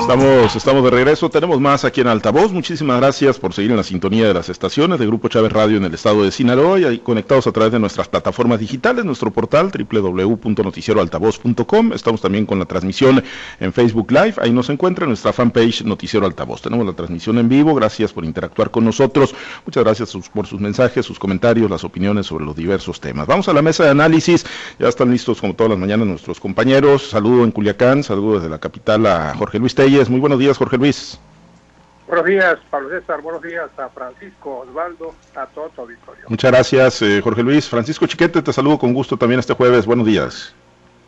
Estamos, estamos de regreso, tenemos más aquí en Altavoz. Muchísimas gracias por seguir en la sintonía de las estaciones de Grupo Chávez Radio en el estado de Sinaloa y conectados a través de nuestras plataformas digitales, nuestro portal www.noticieroaltavoz.com. Estamos también con la transmisión en Facebook Live, ahí nos encuentra nuestra fanpage Noticiero Altavoz. Tenemos la transmisión en vivo, gracias por interactuar con nosotros. Muchas gracias por sus mensajes, sus comentarios, las opiniones sobre los diversos temas. Vamos a la mesa de análisis, ya están listos como todas las mañanas nuestros compañeros. Saludo en Culiacán, saludo desde la capital a Jorge Luis Telles muy buenos días, Jorge Luis. Buenos días, Pablo César. Buenos días a Francisco Osvaldo, a todo tu auditorio. Muchas gracias, eh, Jorge Luis. Francisco Chiquete, te saludo con gusto también este jueves. Buenos días.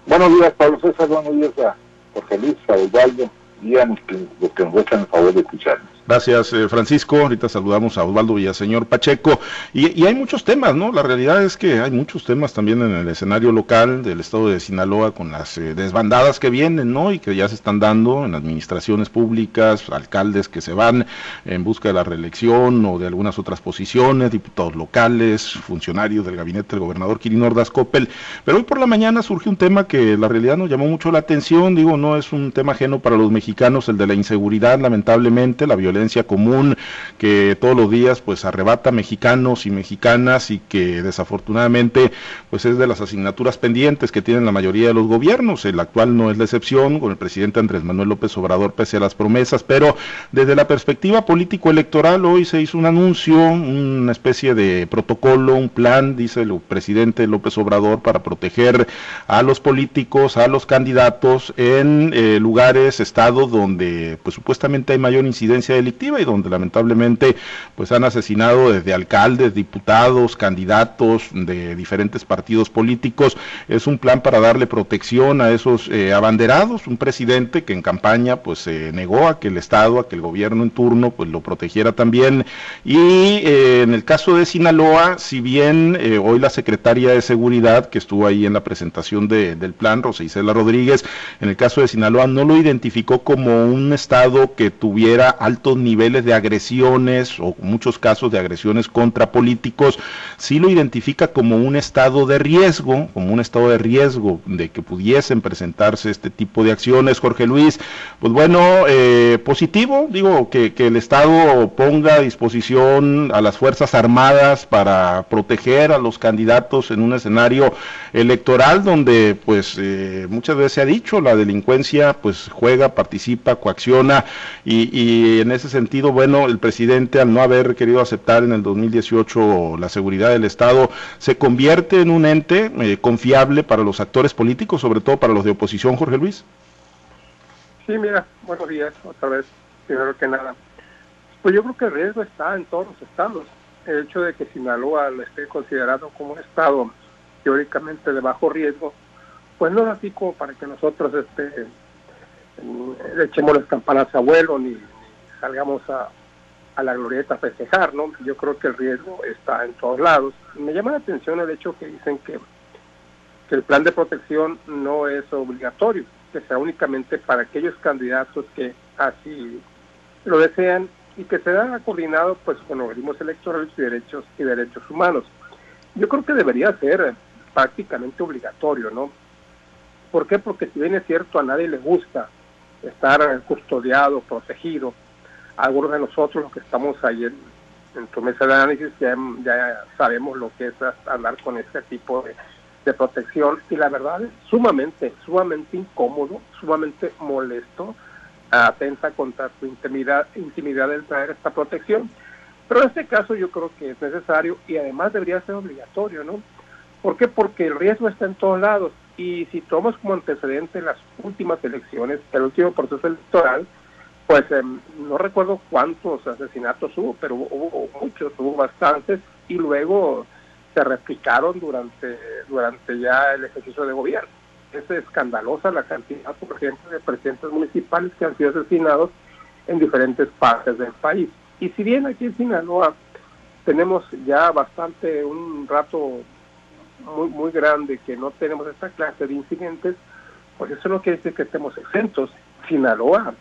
Buenos días, Pablo César. Buenos días a Jorge Luis, a Osvaldo y a los que, nos gustan el favor de escucharnos. Gracias, eh, Francisco. Ahorita saludamos a Osvaldo Villaseñor Pacheco. Y, hay muchos temas, ¿no? La realidad es que hay muchos temas también en el escenario local del estado de Sinaloa con las eh, desbandadas que vienen, ¿no? Y que ya se están dando en administraciones públicas, alcaldes que se van en busca de la reelección o de algunas otras posiciones, diputados locales, funcionarios del gabinete del gobernador Quirino Ordaz Coppel. Pero hoy por la mañana surge un tema que la realidad nos llamó mucho la atención. Digo, no es un tema ajeno para los mexicanos, el de la inseguridad, lamentablemente, la violencia violencia común que todos los días pues arrebata mexicanos y mexicanas y que desafortunadamente pues es de las asignaturas pendientes que tienen la mayoría de los gobiernos. El actual no es la excepción con el presidente Andrés Manuel López Obrador pese a las promesas, pero desde la perspectiva político-electoral hoy se hizo un anuncio, una especie de protocolo, un plan, dice el presidente López Obrador, para proteger a los políticos, a los candidatos en eh, lugares, estados donde pues supuestamente hay mayor incidencia de delictiva y donde lamentablemente pues han asesinado desde alcaldes, diputados, candidatos de diferentes partidos políticos. Es un plan para darle protección a esos eh, abanderados, un presidente que en campaña pues se negó a que el Estado, a que el gobierno en turno pues lo protegiera también. Y eh, en el caso de Sinaloa, si bien eh, hoy la secretaria de Seguridad que estuvo ahí en la presentación del plan, Rosa Isela Rodríguez, en el caso de Sinaloa no lo identificó como un Estado que tuviera niveles de agresiones o muchos casos de agresiones contra políticos, sí lo identifica como un estado de riesgo, como un estado de riesgo de que pudiesen presentarse este tipo de acciones. Jorge Luis, pues bueno, eh, positivo, digo, que, el Estado ponga a disposición a las Fuerzas Armadas para proteger a los candidatos en un escenario electoral donde pues eh, muchas veces se ha dicho la delincuencia pues juega, participa, coacciona y, y en ese ese sentido, bueno, el presidente al no haber querido aceptar en el 2018 la seguridad del Estado, se convierte en un ente eh, confiable para los actores políticos, sobre todo para los de oposición, Jorge Luis. Sí, mira, buenos días, otra vez, primero que nada. Pues yo creo que el riesgo está en todos los estados. El hecho de que Sinaloa lo esté considerado como un estado teóricamente de bajo riesgo, pues no es así como para que nosotros este, le echemos las campanas a vuelo ni salgamos a, la glorieta a festejar, ¿no? Yo creo que el riesgo está en todos lados. Me llama la atención el hecho que dicen que, que el plan de protección no es obligatorio, que sea únicamente para aquellos candidatos que así lo desean y que sea coordinado pues con organismos electorales y derechos y derechos humanos. Yo creo que debería ser prácticamente obligatorio, ¿no? ¿Por qué? Porque si bien es cierto a nadie le gusta estar custodiado, protegido, algunos de nosotros los que estamos ahí en, tu mesa de análisis ya, sabemos lo que es andar con este tipo de, protección y la verdad es sumamente, sumamente incómodo, sumamente molesto, atenta contra tu intimidad, intimidad el traer esta protección. Pero en este caso yo creo que es necesario y además debería ser obligatorio, ¿no? ¿Por qué? Porque el riesgo está en todos lados y si tomamos como antecedente las últimas elecciones, el último proceso electoral, pues em, no recuerdo cuántos asesinatos hubo, pero hubo, muchos, hubo bastantes, y luego se replicaron durante, durante ya el ejercicio de gobierno. Es escandalosa la cantidad, por ejemplo, de presidentes municipales que han sido asesinados en diferentes partes del país. Y si bien aquí en Sinaloa tenemos ya bastante, un rato muy, muy grande que no tenemos esta clase de incidentes, pues eso no quiere decir que estemos exentos. Sinaloa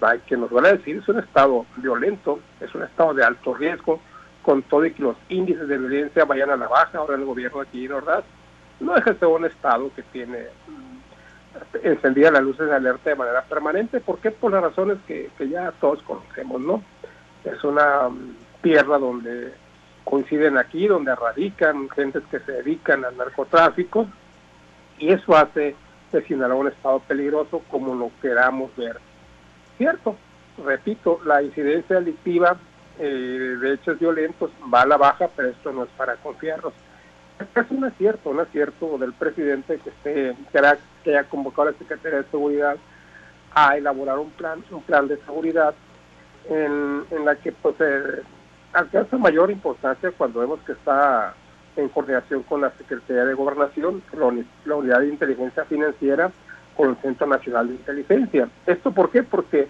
hay que nos van a decir, es un estado violento, es un estado de alto riesgo, con todo y que los índices de violencia vayan a la baja, ahora el gobierno aquí, ¿verdad? No deja de ser un estado que tiene encendía las luces de alerta de manera permanente. ¿Por qué? Por las razones que, que ya todos conocemos, ¿no? Es una mm, tierra donde coinciden aquí, donde radican gentes que se dedican al narcotráfico, y eso hace de Sinaloa un estado peligroso como lo queramos ver. Cierto, repito, la incidencia delictiva eh, de hechos violentos va a la baja, pero esto no es para confiarnos. Es un acierto, un acierto del presidente que, esté, que, haya convocado a la Secretaría de Seguridad a elaborar un plan, un plan de seguridad en, en la que pues eh, alcanza mayor importancia cuando vemos que está en coordinación con la Secretaría de Gobernación, la Unidad de Inteligencia Financiera, con el Centro Nacional de Inteligencia. ¿Esto por qué? Porque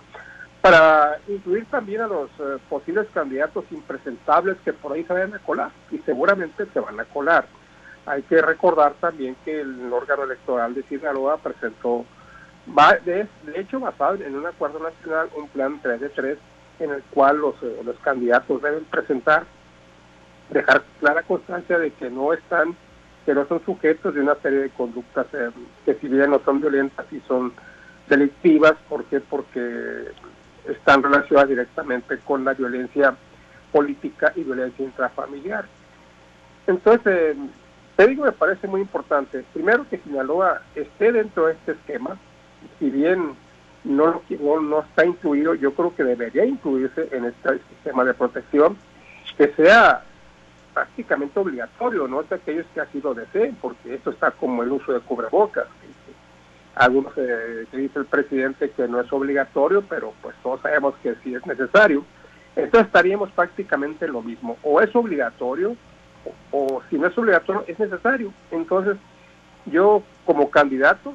para incluir también a los eh, posibles candidatos impresentables que por ahí se vayan a colar, y seguramente se van a colar. Hay que recordar también que el órgano electoral de Sinaloa presentó, de, hecho basado en un acuerdo nacional, un plan 3 de 3, en el cual los, eh, los candidatos deben presentar, dejar clara constancia de que no están, no son sujetos de una serie de conductas eh, que si bien no son violentas y son delictivas, ¿por qué? Porque están relacionadas directamente con la violencia política y violencia intrafamiliar. Entonces, te digo, me parece muy importante, primero que Sinaloa esté dentro de este esquema, si bien no, no, no está incluido, yo creo que debería incluirse en este sistema de protección, que sea prácticamente obligatorio, no de aquellos que así lo deseen, porque esto está como el uso de cubrebocas, algunos eh, dice el presidente que no es obligatorio, pero pues todos sabemos que sí es necesario. Entonces estaríamos prácticamente en lo mismo. O es obligatorio, o, si no es obligatorio, es necesario. Entonces, yo como candidato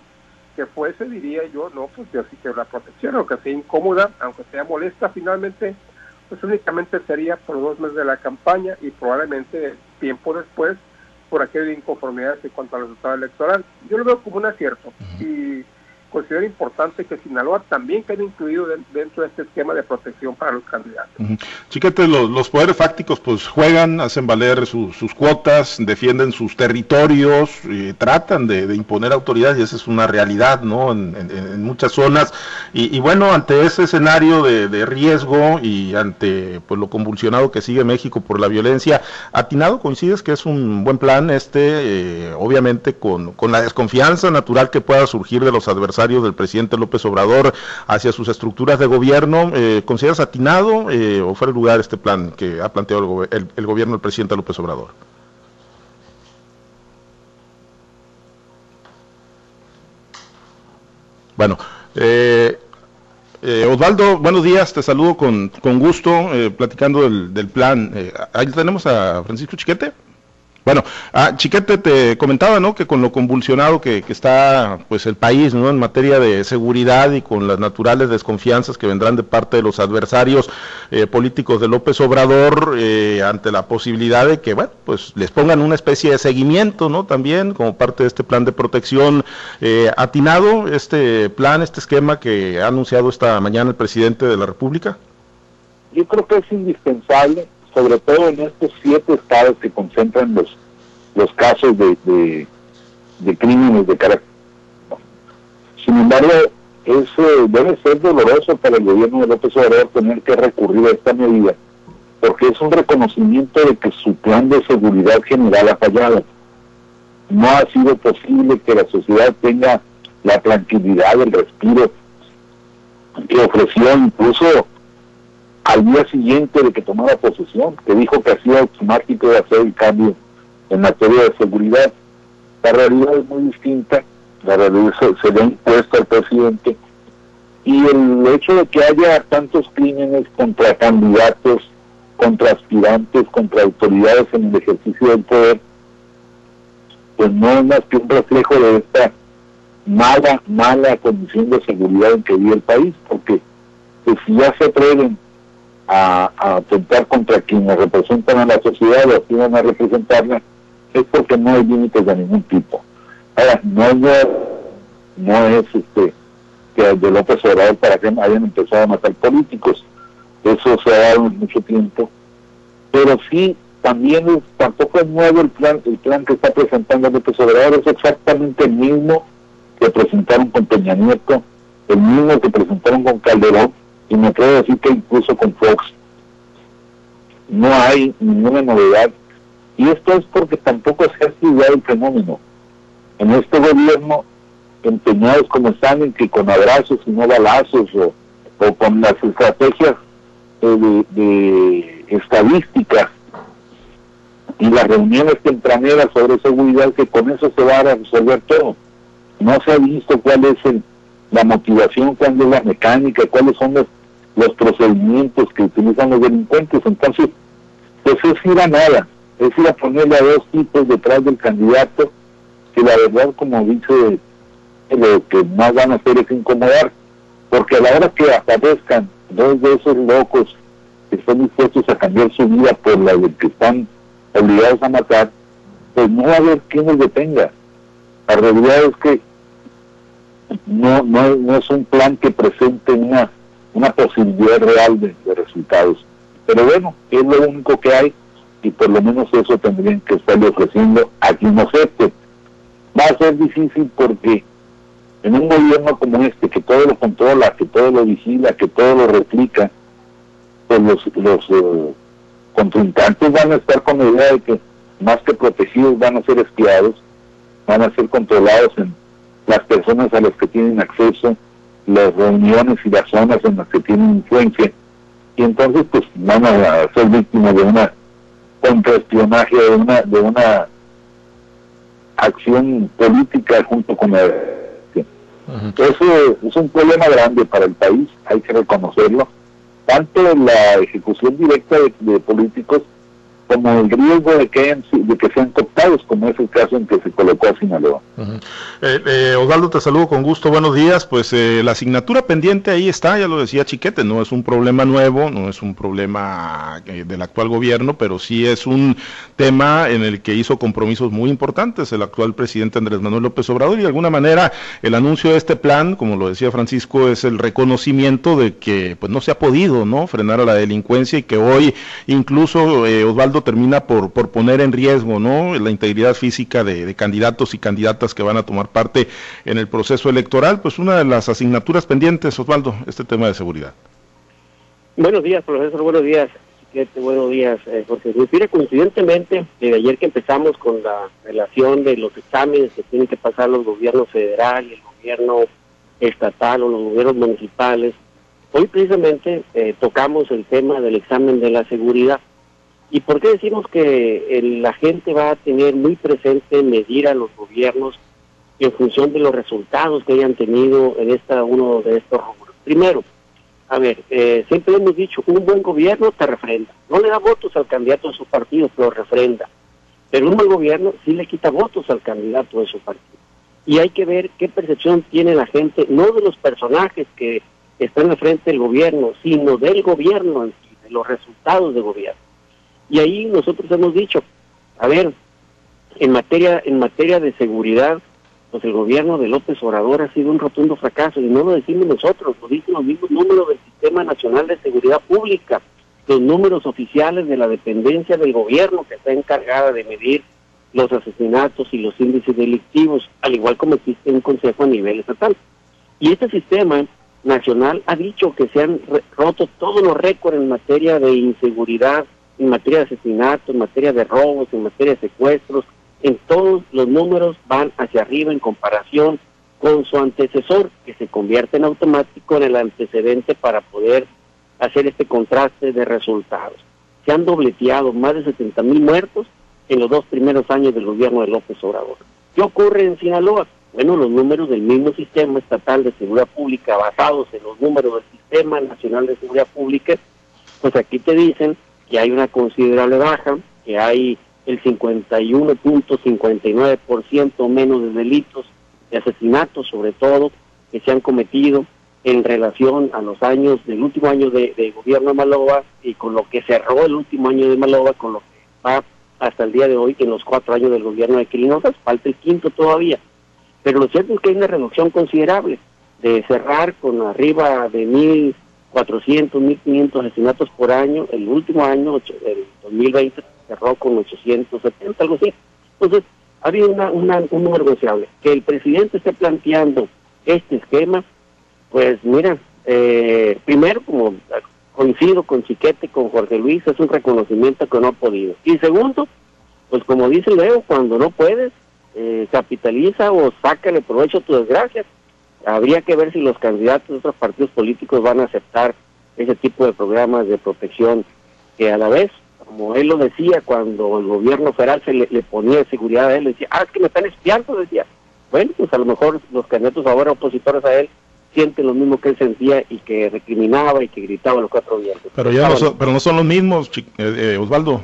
que fuese, diría yo, no, pues yo sí quiero la protección, aunque sea incómoda, aunque sea molesta, finalmente, pues únicamente sería por dos meses de la campaña y probablemente tiempo después por aquella inconformidad en cuanto al resultado electoral. Yo lo veo como un acierto y considero importante que Sinaloa también quede incluido dentro de este esquema de protección para los candidatos. Chiquete, los, poderes fácticos pues juegan, hacen valer sus cuotas, defienden sus territorios, tratan de, imponer autoridad y esa es una realidad, ¿no? En, muchas zonas. Y, bueno, ante ese escenario de, riesgo y ante pues lo convulsionado que sigue México por la violencia, atinado coincides que es un buen plan este, eh, obviamente con, con la desconfianza natural que pueda surgir de los adversarios del presidente López Obrador hacia sus estructuras de gobierno. Eh, ¿Consideras atinado eh, o fuera de lugar este plan que ha planteado el, gobierno del presidente López Obrador? Bueno, eh, Osvaldo, buenos días, te saludo con, con gusto, platicando del, del plan. ahí tenemos a Francisco Chiquete. Bueno, ah, Chiquete te comentaba, ¿no? Que con lo convulsionado que, está, pues, el país, ¿no? En materia de seguridad y con las naturales desconfianzas que vendrán de parte de los adversarios eh, políticos de López Obrador, eh, ante la posibilidad de que, bueno, pues, les pongan una especie de seguimiento, ¿no? También como parte de este plan de protección eh, atinado, este plan, este esquema que ha anunciado esta mañana el presidente de la República. Yo creo que es indispensable sobre todo en estos siete estados que concentran los, los casos de, de, crímenes de carácter. Sin embargo, eso debe ser doloroso para el gobierno de López Obrador tener que recurrir a esta medida, porque es un reconocimiento de que su plan de seguridad general ha fallado. No ha sido posible que la sociedad tenga la tranquilidad, el respiro que ofreció incluso al día siguiente de que tomara posesión, que dijo que hacía automático de hacer el cambio en materia de seguridad. La realidad es muy distinta, la realidad se, le ha impuesto al presidente y el hecho de que haya tantos crímenes contra candidatos, contra aspirantes, contra autoridades en el ejercicio del poder, pues no es más que un reflejo de esta mala, mala condición de seguridad en que vive el país, porque pues, si ya se atreven a, atentar contra quienes representan a la sociedad o aspiran a representarla, es porque no hay límites de ningún tipo. Ahora, no, es, no es este, que de López Obrador para que hayan empezado a matar políticos. Eso se ha dado en mucho tiempo. Pero sí, también tampoco es nuevo el plan, el plan que está presentando López Obrador, es exactamente el mismo que presentaron con Peña Nieto, el mismo que presentaron con Calderón, y me atrevo decir que incluso con Fox. No hay ninguna novedad. Y esto es porque tampoco se ha estudiado el fenómeno. En este gobierno, empeñados como están en que con abrazos y no balazos, o, con las estrategias de, de estadísticas y las reuniones tempraneras sobre seguridad, que con eso se va a resolver todo. No se ha visto cuál es la motivación, cuál es la mecánica, cuáles son los, los procedimientos que utilizan los delincuentes. Entonces, pues es ir a nada, es ir a ponerle a dos tipos detrás del candidato, que la verdad, como dice, lo que más van a hacer es incomodar, porque a la hora que aparezcan dos de esos locos que están dispuestos a cambiar su vida por la de que están obligados a matar, pues no va a haber quien los detenga. La realidad es que no, no, no es un plan que presente una, una posibilidad real de, resultados. Pero bueno, es lo único que hay y por lo menos eso tendrían que estarle ofreciendo a quien acepte. Va a ser difícil porque en un gobierno como este, que todo lo controla, que todo lo vigila, que todo lo replica, pues los, los eh, van a estar con la idea de que más que protegidos van a ser espiados, van a ser controlados en las personas a las que tienen acceso, las reuniones y las zonas en las que tienen influencia, y entonces pues van a ser víctimas de una contraespionaje, de una, de una acción política junto con la... Eso es un problema grande para el país, hay que reconocerlo. Tanto la ejecución directa de, políticos como el riesgo de que, de que sean cooptados, como es el caso en que se colocó a Sinaloa. Eh, eh, Osvaldo, te saludo con gusto, buenos días. Pues eh, la asignatura pendiente ahí está, ya lo decía Chiquete, no es un problema nuevo, no es un problema del actual gobierno, pero sí es un tema en el que hizo compromisos muy importantes el actual presidente Andrés Manuel López Obrador y de alguna manera el anuncio de este plan, como lo decía Francisco, es el reconocimiento de que pues no se ha podido no frenar a la delincuencia y que hoy incluso Osvaldo termina por, por poner en riesgo ¿no? la integridad física de, candidatos y candidatas que van a tomar parte en el proceso electoral. Pues una de las asignaturas pendientes, Osvaldo, este tema de seguridad. Buenos días, profesor, buenos días. Buenos días, eh, Jorge. Mire, coincidentemente, de ayer que empezamos con la relación de los exámenes que tienen que pasar los gobiernos federal y el gobierno estatal o los gobiernos municipales, hoy precisamente eh, tocamos el tema del examen de la seguridad. ¿Y por qué decimos que la gente va a tener muy presente medir a los gobiernos en función de los resultados que hayan tenido en esta uno de estos rubros? Primero, a ver, eh, siempre hemos dicho, un buen gobierno te refrenda. No le da votos al candidato de su partido, pero refrenda. Pero un mal gobierno sí le quita votos al candidato de su partido. Y hay que ver qué percepción tiene la gente, no de los personajes que están al frente del gobierno, sino del gobierno en sí, de los resultados de gobierno. Y ahí nosotros hemos dicho, a ver, en materia, en materia de seguridad, pues el gobierno de López Obrador ha sido un rotundo fracaso, y no lo decimos nosotros, lo dicen los mismos números del Sistema Nacional de Seguridad Pública, los números oficiales de la dependencia del gobierno que está encargada de medir los asesinatos y los índices delictivos, al igual como existe un consejo a nivel estatal. Y este sistema nacional ha dicho que se han roto todos los récords en materia de inseguridad en materia de asesinatos, en materia de robos, en materia de secuestros, en todos los números van hacia arriba en comparación con su antecesor, que se convierte en automático en el antecedente para poder hacer este contraste de resultados. Se han dobleteado más de 70 mil muertos en los dos primeros años del gobierno de López Obrador. ¿Qué ocurre en Sinaloa? Bueno, los números del mismo sistema estatal de seguridad pública basados en los números del Sistema Nacional de Seguridad Pública, pues aquí te dicen que hay una considerable baja, que hay el 51.59% menos de delitos de asesinatos, sobre todo, que se han cometido en relación a los años del último año de, gobierno de Maloba y con lo que cerró el último año de Maloba, con lo que va hasta el día de hoy, en los cuatro años del gobierno de Quirinosas, falta el quinto todavía. Pero lo cierto es que hay una reducción considerable de cerrar con arriba de mil 400, 1500 asesinatos por año. El último año, el 2020, cerró con 870, algo así. Entonces, ha habido una, una, un número negociable. Que el presidente esté planteando este esquema, pues mira, eh, primero, como coincido con Chiquete, con Jorge Luis, es un reconocimiento que no ha podido. Y segundo, pues como dice Leo, cuando no puedes, eh, capitaliza o sácale provecho a tu desgracia. Habría que ver si los candidatos de otros partidos políticos van a aceptar ese tipo de programas de protección que a la vez, como él lo decía, cuando el gobierno federal se le, ponía seguridad a él, decía, ah, es que me están espiando, decía. Bueno, pues a lo mejor los candidatos ahora opositores a él sienten lo mismo que él sentía y que recriminaba y que gritaba los cuatro vientos. Pero ya no son, pero no son los mismos, eh, eh, Osvaldo.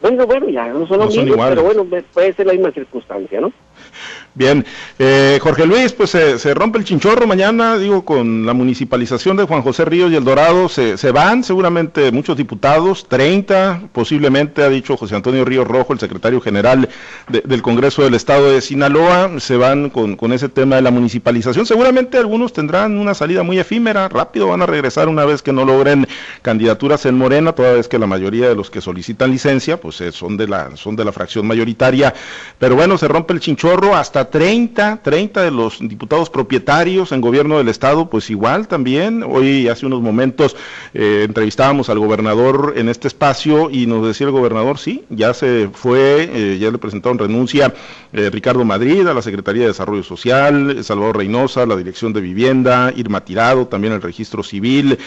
Bueno, bueno, ya no son los mismos, pero bueno, puede ser la misma circunstancia, ¿no? Bien, eh, Jorge Luis, pues se rompe el chinchorro mañana, digo, con la municipalización de Juan José Ríos y El Dorado, se, se van seguramente muchos diputados, 30 posiblemente, ha dicho José Antonio Ríos Rojo, el secretario general del Congreso del Estado de Sinaloa, se van con, con ese tema de la municipalización. Seguramente algunos tendrán una salida muy efímera, rápido van a regresar una vez que no logren candidaturas en Morena, toda vez que la mayoría de los que solicitan licencia, pues eh, son, de la, son de la fracción mayoritaria. Pero bueno, se rompe el chinchorro hasta 30, 30 de los diputados propietarios en gobierno del estado, pues igual también. Hoy hace unos momentos eh, entrevistábamos al gobernador en este espacio y nos decía el gobernador, sí, ya se fue, eh, ya le presentaron renuncia eh, Ricardo Madrid a la Secretaría de Desarrollo Social, Salvador Reynosa, la Dirección de Vivienda, Irma Tirado, también el Registro Civil,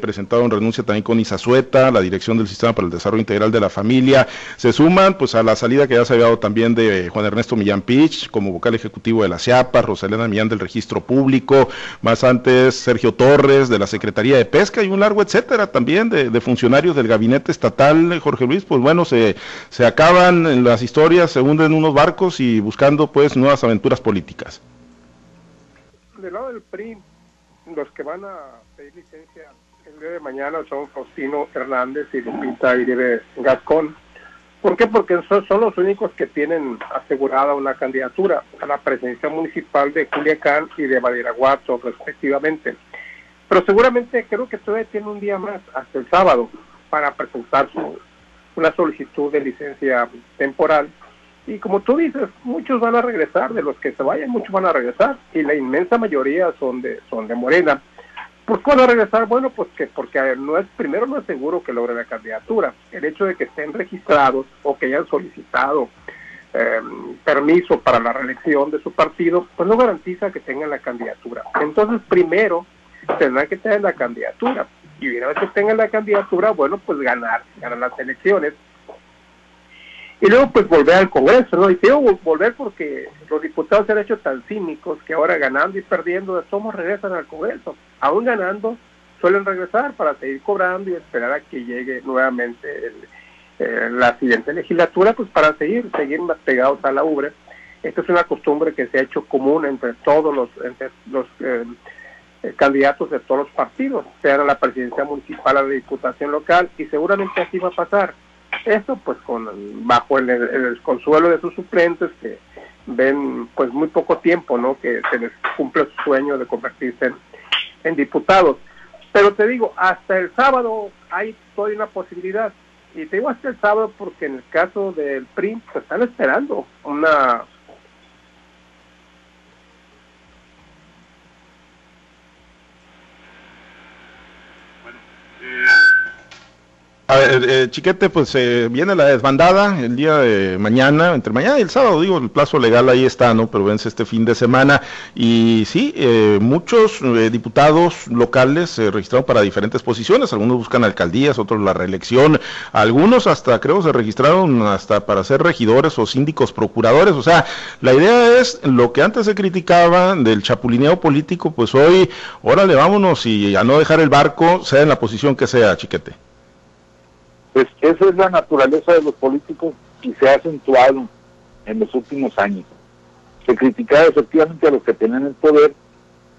presentaron renuncia también con Isazueta, la Dirección del Sistema para el Desarrollo Integral de la Familia. Se suman pues a la salida que ya se había dado también de Juan Ernesto Millán Como vocal ejecutivo de la CIAPA, Rosalena Millán del Registro Público, más antes Sergio Torres de la Secretaría de Pesca y un largo etcétera también de, funcionarios del gabinete estatal, Jorge Luis, pues bueno, se, se acaban las historias, se hunden unos barcos y buscando pues nuevas aventuras políticas. Del lado del PRI, los que van a pedir licencia el día de mañana son Faustino Hernández y Lupita Iribe Gascón ¿Por qué? Porque son, son, los únicos que tienen asegurada una candidatura a la presidencia municipal de Culiacán y de Badiraguato, respectivamente. Pero seguramente creo que todavía tiene un día más, hasta el sábado, para presentar su, una solicitud de licencia temporal. Y como tú dices, muchos van a regresar, de los que se vayan, muchos van a regresar, y la inmensa mayoría son de, son de Morena. ¿Por qué a regresar? Bueno, pues que porque no es, primero no es seguro que logren la candidatura. El hecho de que estén registrados o que hayan solicitado em, permiso para la reelección de su partido, pues no garantiza que tengan la candidatura. Entonces, primero tendrán que tener la candidatura. Y una vez que tengan la candidatura, bueno, pues ganar, ganar las elecciones y luego pues volver al Congreso, ¿no? Y digo volver porque los diputados se han hecho tan cínicos que ahora ganando y perdiendo de todos regresan al Congreso. Aún ganando, suelen regresar para seguir cobrando y esperar a que llegue nuevamente eh, la siguiente legislatura, pues para seguir, seguir más pegados a la ubre. Esta es una costumbre que se ha hecho común entre todos los, entre los eh, eh, candidatos de todos los partidos, sea a la presidencia municipal, a la diputación local, y seguramente así va a pasar esto pues con bajo el, consuelo de sus suplentes que ven pues muy poco tiempo, ¿no? Que se les cumple su sueño de convertirse en, diputados. Pero te digo, hasta el sábado hay todavía una posibilidad. Y te digo hasta el sábado porque en el caso del PRI pues están esperando una A ver, eh, Chiquete, pues eh, viene la desbandada el día de mañana, entre mañana y el sábado, digo, el plazo legal ahí está, ¿no? Pero vence este fin de semana. Y sí, eh, muchos diputados locales se registraron para diferentes posiciones, algunos buscan alcaldías, otros la reelección, algunos hasta creo se registraron hasta para ser regidores o síndicos procuradores. O sea, la idea es lo que antes se criticaba del chapulineo político, pues hoy, órale, vámonos y a no dejar el barco, sea en la posición que sea, Chiquete. Pues esa es la naturaleza de los políticos y se ha acentuado en los últimos años. Se criticaba efectivamente a los que tenían el poder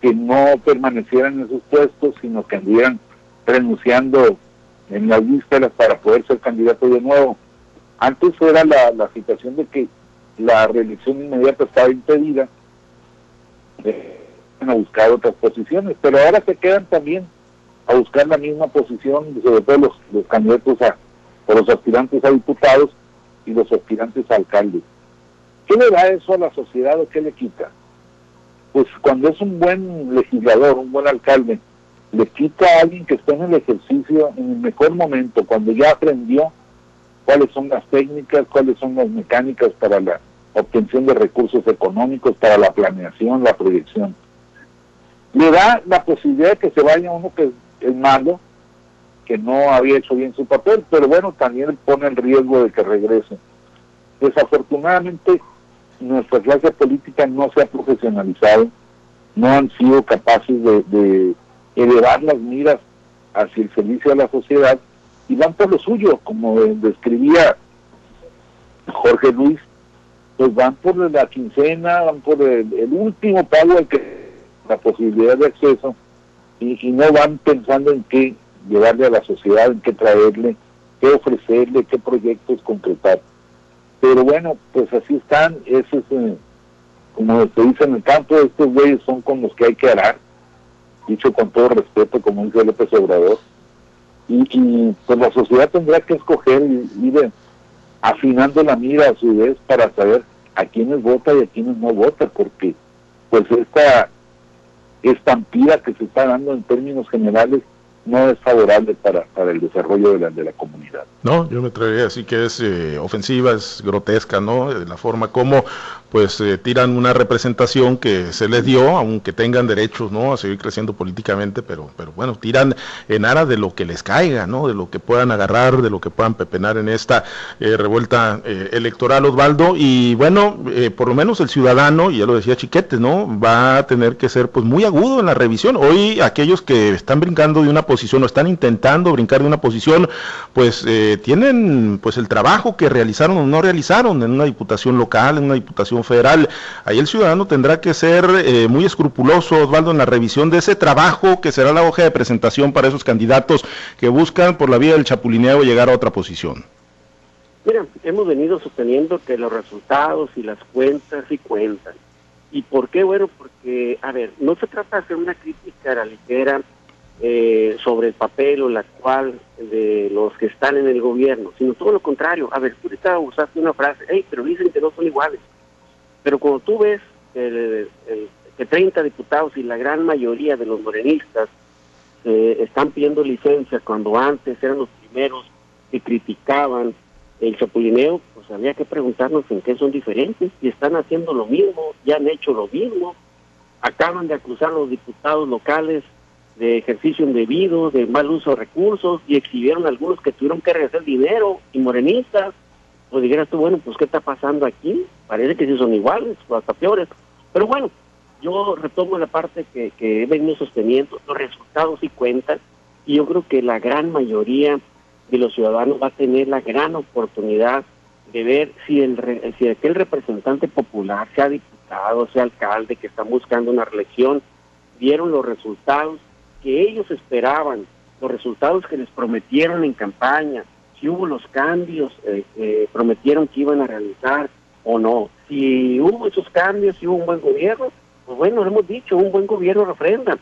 que no permanecieran en sus puestos, sino que anduvieran renunciando en las vísperas para poder ser candidato de nuevo. Antes era la, la situación de que la reelección inmediata estaba impedida, eh, a buscar otras posiciones, pero ahora se quedan también a buscar la misma posición, sobre todo los, los candidatos a, o los aspirantes a diputados y los aspirantes a alcaldes. ¿qué le da eso a la sociedad o qué le quita? Pues cuando es un buen legislador, un buen alcalde, le quita a alguien que está en el ejercicio en el mejor momento, cuando ya aprendió cuáles son las técnicas, cuáles son las mecánicas para la obtención de recursos económicos, para la planeación, la proyección. Le da la posibilidad de que se vaya uno que es malo, que no había hecho bien su papel, pero bueno, también pone en riesgo de que regrese. Desafortunadamente, nuestra clase política no se ha profesionalizado, no han sido capaces de, elevar las miras hacia el servicio a la sociedad y van por lo suyo, como describía Jorge Luis, pues van por la quincena, van por el, último pago al que la posibilidad de acceso y, y, no van pensando en qué llevarle a la sociedad, en qué traerle, qué ofrecerle, qué proyectos concretar. Pero bueno, pues así están, eso es, eh, como se dice en el campo, estos güeyes son con los que hay que arar, dicho con todo respeto, como dice López Obrador, y, pues la sociedad tendrá que escoger y ir afinando la mira a su vez para saber a quiénes vota y a quiénes no vota, porque pues esta estampida que se está dando en términos generales no es favorable para, para el desarrollo de la, de la comunidad. No, yo me atrevería a decir que es eh, ofensiva, es grotesca, ¿no? La forma como pues eh, tiran una representación que se les dio, aunque tengan derechos, ¿no? A seguir creciendo políticamente, pero, pero bueno, tiran en aras de lo que les caiga, ¿no? De lo que puedan agarrar, de lo que puedan pepenar en esta eh, revuelta electoral, Osvaldo. Y bueno, por lo menos el ciudadano, y ya lo decía Chiquete, ¿no? Va a tener que ser pues muy agudo en la revisión. Hoy aquellos que están brincando de una posición o están intentando brincar de una posición, pues eh, tienen pues el trabajo que realizaron o no realizaron en una diputación local, en una diputación federal. Ahí el ciudadano tendrá que ser eh, muy escrupuloso, Osvaldo, en la revisión de ese trabajo que será la hoja de presentación para esos candidatos que buscan por la vía del chapulineo llegar a otra posición. Mira, hemos venido sosteniendo que los resultados y las cuentas sí cuentan. ¿Y por qué? Bueno, porque, a ver, no se trata de hacer una crítica a la ligera eh, sobre el papel o la cual de los que están en el gobierno, sino todo lo contrario. A ver, tú ahorita usaste una frase, hey, pero dicen que no son iguales. Pero cuando tú ves que 30 diputados y la gran mayoría de los morenistas eh, están pidiendo licencia cuando antes eran los primeros que criticaban el chapulineo, pues había que preguntarnos en qué son diferentes y están haciendo lo mismo, ya han hecho lo mismo, acaban de acusar a los diputados locales de ejercicio indebido, de mal uso de recursos, y exhibieron algunos que tuvieron que regresar dinero, y morenistas, pues dijeras tú, bueno, pues ¿qué está pasando aquí? Parece que sí son iguales, o hasta peores. Pero bueno, yo retomo la parte que, que he venido sosteniendo, los resultados sí cuentan, y yo creo que la gran mayoría de los ciudadanos va a tener la gran oportunidad de ver si, el, si aquel representante popular, sea diputado, sea alcalde, que está buscando una reelección, dieron los resultados que ellos esperaban, los resultados que les prometieron en campaña, si hubo los cambios eh, que prometieron que iban a realizar o no. Si hubo esos cambios, si hubo un buen gobierno, pues bueno, lo hemos dicho, un buen gobierno refrenda.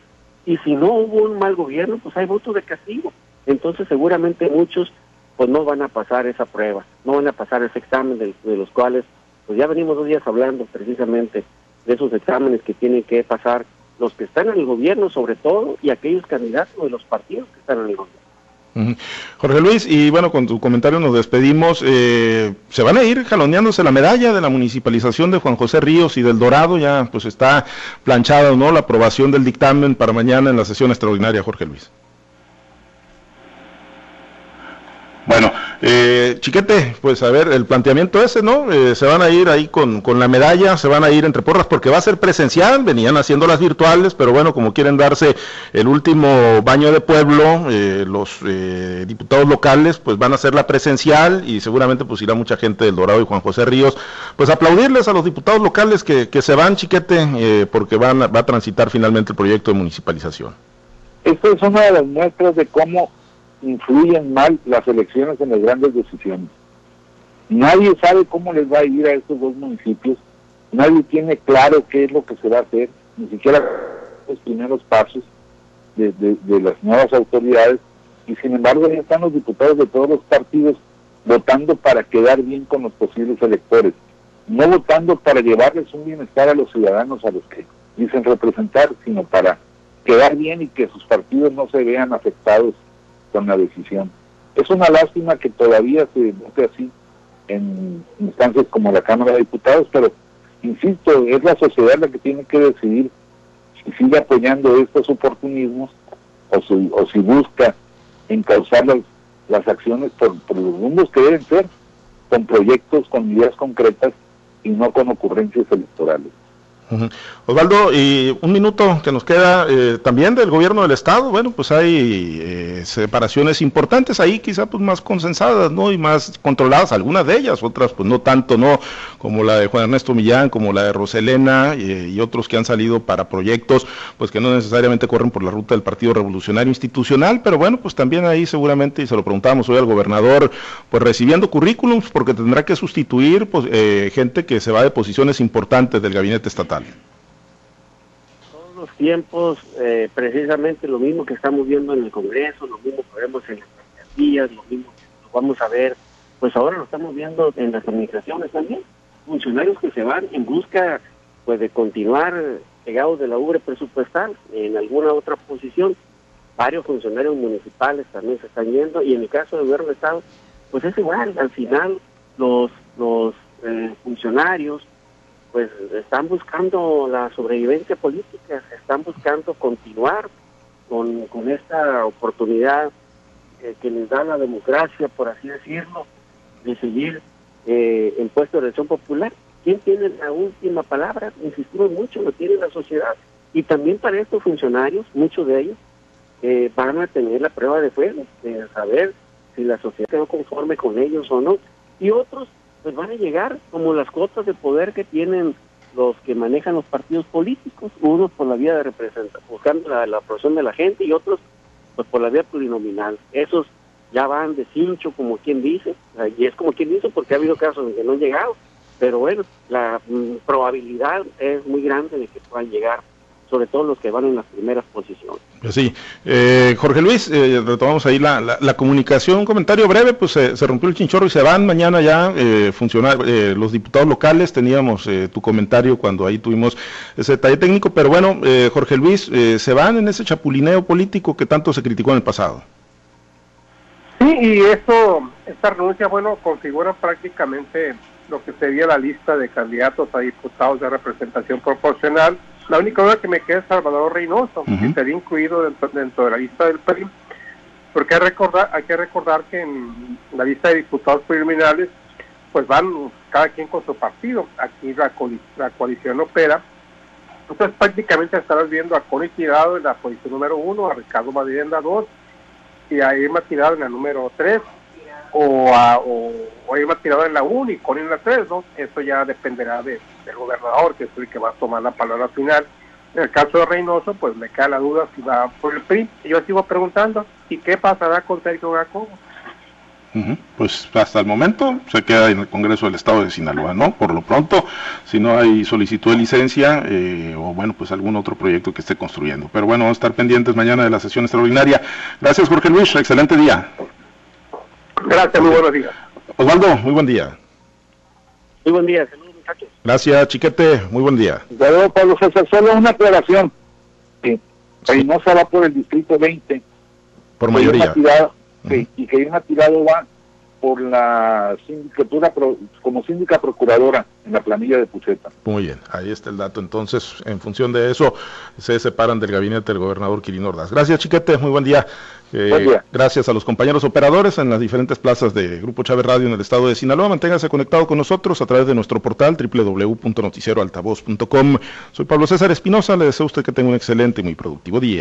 Y si no hubo un mal gobierno, pues hay votos de castigo. Entonces seguramente muchos pues no van a pasar esa prueba, no van a pasar ese examen de, de los cuales pues ya venimos dos días hablando precisamente de esos exámenes que tienen que pasar los que están en el gobierno sobre todo y aquellos candidatos de los partidos que están en el gobierno. Jorge Luis, y bueno, con tu comentario nos despedimos. Eh, se van a ir jaloneándose la medalla de la municipalización de Juan José Ríos y del Dorado. Ya pues está planchada, ¿no? La aprobación del dictamen para mañana en la sesión extraordinaria, Jorge Luis. Bueno, eh, Chiquete, pues a ver, el planteamiento ese, ¿no? Eh, se van a ir ahí con, con, la medalla, se van a ir entre porras porque va a ser presencial, venían haciendo las virtuales, pero bueno, como quieren darse el último baño de pueblo, eh, los eh, diputados locales, pues van a hacer la presencial y seguramente pues irá mucha gente del Dorado y Juan José Ríos, pues aplaudirles a los diputados locales que, que se van, Chiquete, porque van, va a transitar finalmente el proyecto de municipalización. Esta es una de las muestras de cómo influyen mal las elecciones en las grandes decisiones. Nadie sabe cómo les va a ir a estos dos municipios, nadie tiene claro qué es lo que se va a hacer, ni siquiera los primeros pasos de, las nuevas autoridades, y sin embargo ya están los diputados de todos los partidos votando para quedar bien con los posibles electores. no votando para llevarles un bienestar a los ciudadanos a los que dicen representar, sino para quedar bien y que sus partidos no se vean afectados con la decisión. Es una lástima que todavía se vote así en instancias como la Cámara de Diputados, pero insisto, es la sociedad la que tiene que decidir si sigue apoyando estos oportunismos o si, o si busca encauzar las, las acciones por, por los mundos que deben ser, con proyectos, con ideas concretas y no con ocurrencias electorales. Osvaldo, y un minuto que nos queda eh, también del gobierno del estado, bueno, pues hay eh, separaciones importantes ahí, quizá pues más consensadas, ¿no? Y más controladas, algunas de ellas, otras pues no tanto, ¿no? Como la de Juan Ernesto Millán, como la de Roselena eh, y otros que han salido para proyectos, pues que no necesariamente corren por la ruta del Partido Revolucionario Institucional, pero bueno, pues también ahí seguramente, y se lo preguntamos hoy al gobernador, pues recibiendo currículums, porque tendrá que sustituir pues, gente que se va de posiciones importantes del gabinete estatal tiempos, eh, precisamente lo mismo que estamos viendo en el Congreso, lo mismo que vemos en las alcaldías, lo mismo que vamos a ver, pues ahora lo estamos viendo en las administraciones también. Funcionarios que se van en busca pues de continuar pegados de la ubre presupuestal en alguna otra posición. Varios funcionarios municipales también se están yendo y en el caso del gobierno de Estado, pues es igual, al final los, los eh, funcionarios pues están buscando la sobrevivencia política, están buscando continuar con, esta oportunidad eh, que les da la democracia, por así decirlo, de seguir eh, en puesto de elección popular. ¿Quién tiene la última palabra? Insistimos mucho, lo tiene la sociedad. Y también para estos funcionarios, muchos de ellos, eh, van a tener la prueba de fuego, de saber si la sociedad quedó conforme con ellos o no. Y otros pues van a llegar como las cuotas de poder que tienen los que manejan los partidos políticos, unos por la vía de representación, buscando la, la aprobación de la gente y otros pues por la vía plurinominal. Esos ya van de cincho, como quien dice, y es como quien dice porque ha habido casos en que no han llegado, pero bueno, la mm, probabilidad es muy grande de que puedan llegar sobre todo los que van en las primeras posiciones. Pues sí, eh, Jorge Luis, eh, retomamos ahí la, la, comunicación, un comentario breve, pues se rompió el chinchorro y se van mañana ya eh, funcionar eh, los diputados locales, teníamos tu comentario cuando ahí tuvimos ese detalle técnico, pero bueno, Jorge Luis, se van en ese chapulineo político que tanto se criticó en el pasado. Sí, y eso, esta renuncia, bueno, configura prácticamente lo que sería la lista de candidatos a diputados de representación proporcional, la única duda que me queda es Salvador Reynoso, que sería incluido dentro, de la lista del PRI, porque hay, recordar, hay que recordar que en la lista de diputados preliminares, pues van cada quien con su partido. Aquí la, la coalición opera. Entonces prácticamente estarás viendo a Connie Tirado en la posición número uno, a Ricardo Madrid en la dos, y a Irma Tirado en la número tres, o a, o, Irma Tirado en la uno y Connie en la tres, ¿no? Eso ya dependerá de, del gobernador, que es el que va a tomar la palabra final. En el caso de Reynoso, pues me queda la duda si va por el PRI. Yo sigo preguntando, ¿y qué pasará con Sergio Jacobo? Pues hasta el momento se queda en el Congreso del Estado de Sinaloa, ¿no? Por lo pronto, si no hay solicitud de licencia eh, o bueno, pues algún otro proyecto que esté construyendo. Pero bueno, vamos a estar pendientes mañana de la sesión extraordinaria. Gracias Jorge Luis, excelente día. Gracias, muy buenos días. Osvaldo, muy buen día. Muy buen día, Gracias, Chiquete. Muy buen día. Yo, Pablo César, solo una aclaración. Sí. Reynosa va por el distrito 20. Por mayoría. Sí, y que una tirado va por la sindicatura como síndica procuradora en la planilla de Pucheta. Muy bien, ahí está el dato. Entonces, en función de eso, se separan del gabinete del gobernador Quirino Ordaz. Gracias, Chiquete. Muy buen día. Eh, gracias a los compañeros operadores en las diferentes plazas de Grupo Chávez Radio en el estado de Sinaloa. Manténgase conectado con nosotros a través de nuestro portal www.noticieroaltavoz.com. Soy Pablo César Espinosa. Le deseo a usted que tenga un excelente y muy productivo día.